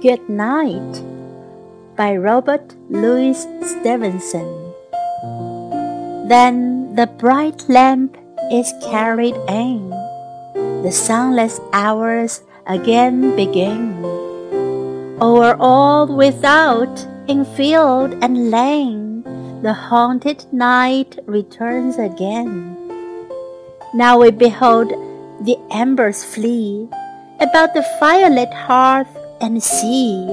Good Night by Robert Louis Stevenson. Then the bright lamp is carried in. The sunless hours again begin. O'er all without, in field and lane, the haunted night returns again. Now we behold the embers flee about the firelit hearth and see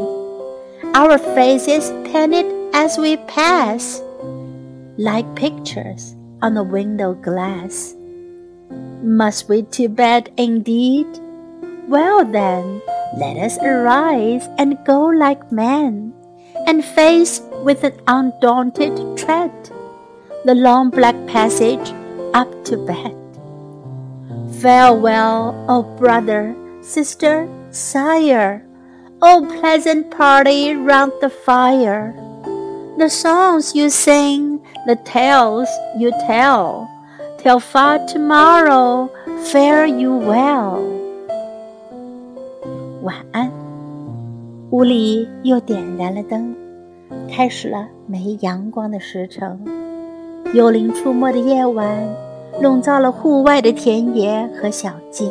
our faces painted as we pass, like pictures on the window glass. Must we to bed indeed? Well then, let us arise and go like men, and face with an undaunted tread the long black passage up to bed. Farewell, O oh brother, sister, sire, oh pleasant party round the fire. The songs you sing, the tales you tell, till far tomorrow fare you well. 晚安，屋里又点燃了灯，开始了没阳光的时辰。幽灵出没的夜晚。笼罩了户外的田野和小径。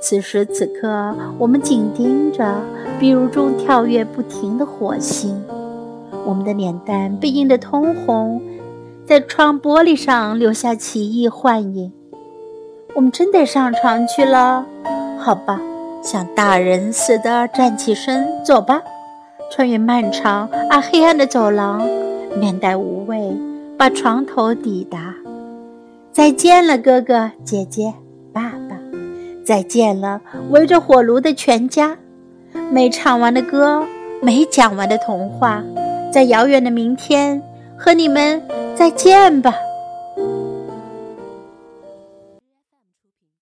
此时此刻，我们紧盯着壁炉中跳跃不停的火星，我们的脸蛋被映得通红，在窗玻璃上留下奇异幻影。我们真得上床去了，好吧，像大人似的站起身，走吧，穿越漫长而黑暗的走廊，面带无畏，把床头抵达。再见了，哥哥姐姐，爸爸！再见了，围着火炉的全家！没唱完的歌，没讲完的童话，在遥远的明天和你们再见吧。